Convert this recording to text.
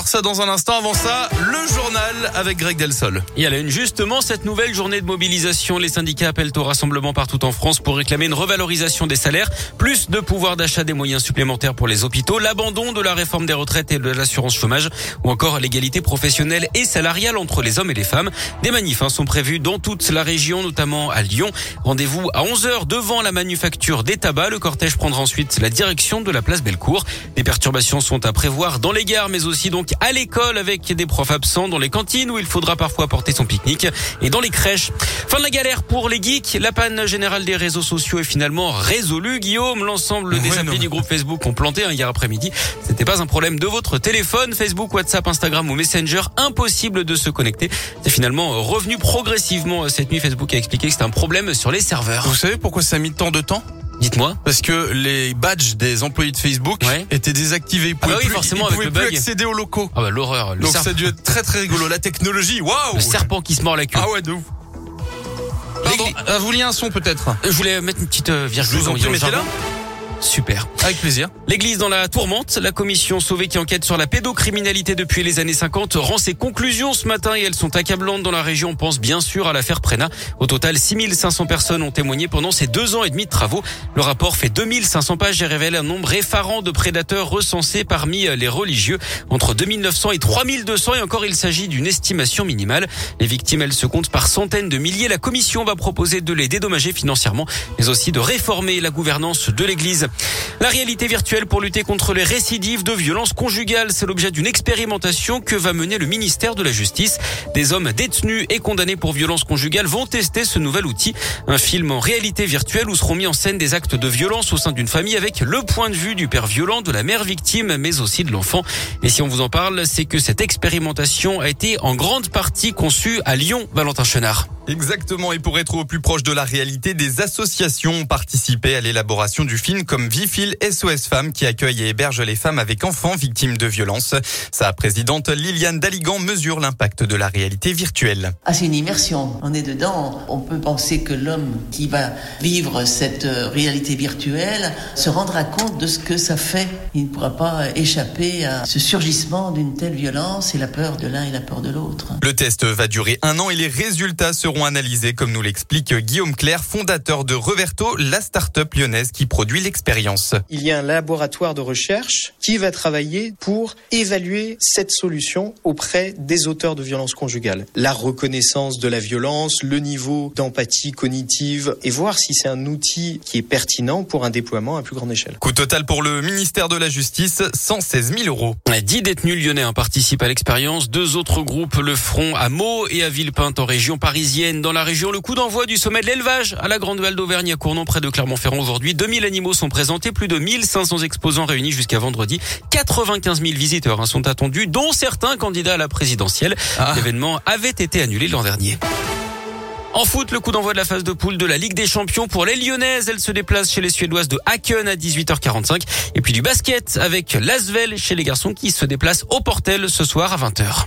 voir ça dans un instant. Avant ça, le journal avec Greg Delsol. Et à la une, justement, cette nouvelle journée de mobilisation, les syndicats appellent au rassemblement partout en France pour réclamer une revalorisation des salaires, plus de pouvoir d'achat des moyens supplémentaires pour les hôpitaux, l'abandon de la réforme des retraites et de l'assurance chômage, ou encore l'égalité professionnelle et salariale entre les hommes et les femmes. Des manifs hein, sont prévus dans toute la région, notamment à Lyon. Rendez-vous à 11h devant la manufacture des tabacs. Le cortège prendra ensuite la direction de la place Bellecour. Des perturbations sont à prévoir dans les gares, mais aussi donc à l'école avec des profs absents, dans les cantines où il faudra parfois porter son pique-nique et dans les crèches. Fin de la galère pour les geeks. La panne générale des réseaux sociaux est finalement résolue. Guillaume, l'ensemble des applis non. du groupe Facebook ont planté hier après-midi. C'était pas un problème de votre téléphone, Facebook, WhatsApp, Instagram ou Messenger. Impossible de se connecter. C'est finalement revenu progressivement cette nuit. Facebook a expliqué que c'était un problème sur les serveurs. Vous savez pourquoi ça a mis tant de temps? Dites-moi. Parce que les badges des employés de Facebook Ouais. étaient désactivés. Ils pouvaient bah oui, plus, forcément, ils avec pouvaient le plus bug. accéder aux locaux. Ah bah l'horreur. Le, Donc serp- ça a dû être très très rigolo. La technologie, waouh le serpent qui se mord la queue. Ah ouais, de ouf. Pardon, ah, vous vouliez un son peut-être? Je voulais mettre une petite euh, virgule. Je vous en prie, mettez-la. Super. Avec plaisir. L'église dans la tourmente, la commission sauvée qui enquête sur la pédocriminalité depuis les années 50 rend ses conclusions ce matin et elles sont accablantes dans la région. On pense bien sûr à l'affaire Prena. Au total, 6500 personnes ont témoigné pendant ces deux ans et demi de travaux. Le rapport fait 2500 pages et révèle un nombre effarant de prédateurs recensés parmi les religieux. Entre 2900 et 3200 et encore il s'agit d'une estimation minimale. Les victimes, elles se comptent par centaines de milliers. La commission va proposer de les dédommager financièrement, mais aussi de réformer la gouvernance de l'église. La réalité virtuelle pour lutter contre les récidives de violences conjugales, c'est l'objet d'une expérimentation que va mener le ministère de la Justice. Des hommes détenus et condamnés pour violences conjugales vont tester ce nouvel outil. Un film en réalité virtuelle où seront mis en scène des actes de violence au sein d'une famille avec le point de vue du père violent, de la mère victime, mais aussi de l'enfant. Et si on vous en parle, c'est que cette expérimentation a été en grande partie conçue à Lyon, Valentin Chenard. Exactement, et pour être au plus proche de la réalité, des associations ont participé à l'élaboration du film comme Vifil SOS Femmes qui accueille et héberge les femmes avec enfants victimes de violences. Sa présidente Liliane Daligan mesure l'impact de la réalité virtuelle. Ah, c'est une immersion. On est dedans. On peut penser que l'homme qui va vivre cette euh, réalité virtuelle se rendra compte de ce que ça fait. Il ne pourra pas échapper à ce surgissement d'une telle violence et la peur de l'un et la peur de l'autre. Le test va durer un an et les résultats seront analysés comme nous l'explique Guillaume Claire, fondateur de Reverto, la start-up lyonnaise qui produit l'expérience. Il y a un laboratoire de recherche qui va travailler pour évaluer cette solution auprès des auteurs de violences conjugales. La reconnaissance de la violence, le niveau d'empathie cognitive et voir si c'est un outil qui est pertinent pour un déploiement à plus grande échelle. Coût total pour le ministère de la Justice, 116 000 euros. Dix détenus lyonnais participent à l'expérience. Deux autres groupes le feront à Meaux et à Villepinte en région parisienne. Dans la région, le coup d'envoi du sommet de l'élevage à la Grande Val d'Auvergne à Cournon près de Clermont-Ferrand aujourd'hui. 2000 animaux sont présentés, plus de 1500 exposants réunis jusqu'à vendredi. 95 000 visiteurs hein, sont attendus, dont certains candidats à la présidentielle. Ah. L'événement avait été annulé l'an dernier. En foot, le coup d'envoi de la phase de poule de la Ligue des Champions pour les Lyonnaises. Elles se déplacent chez les Suédoises de Haken à 18h45. Et puis du basket avec l'Asvel chez les garçons qui se déplacent au Portel ce soir à 20h.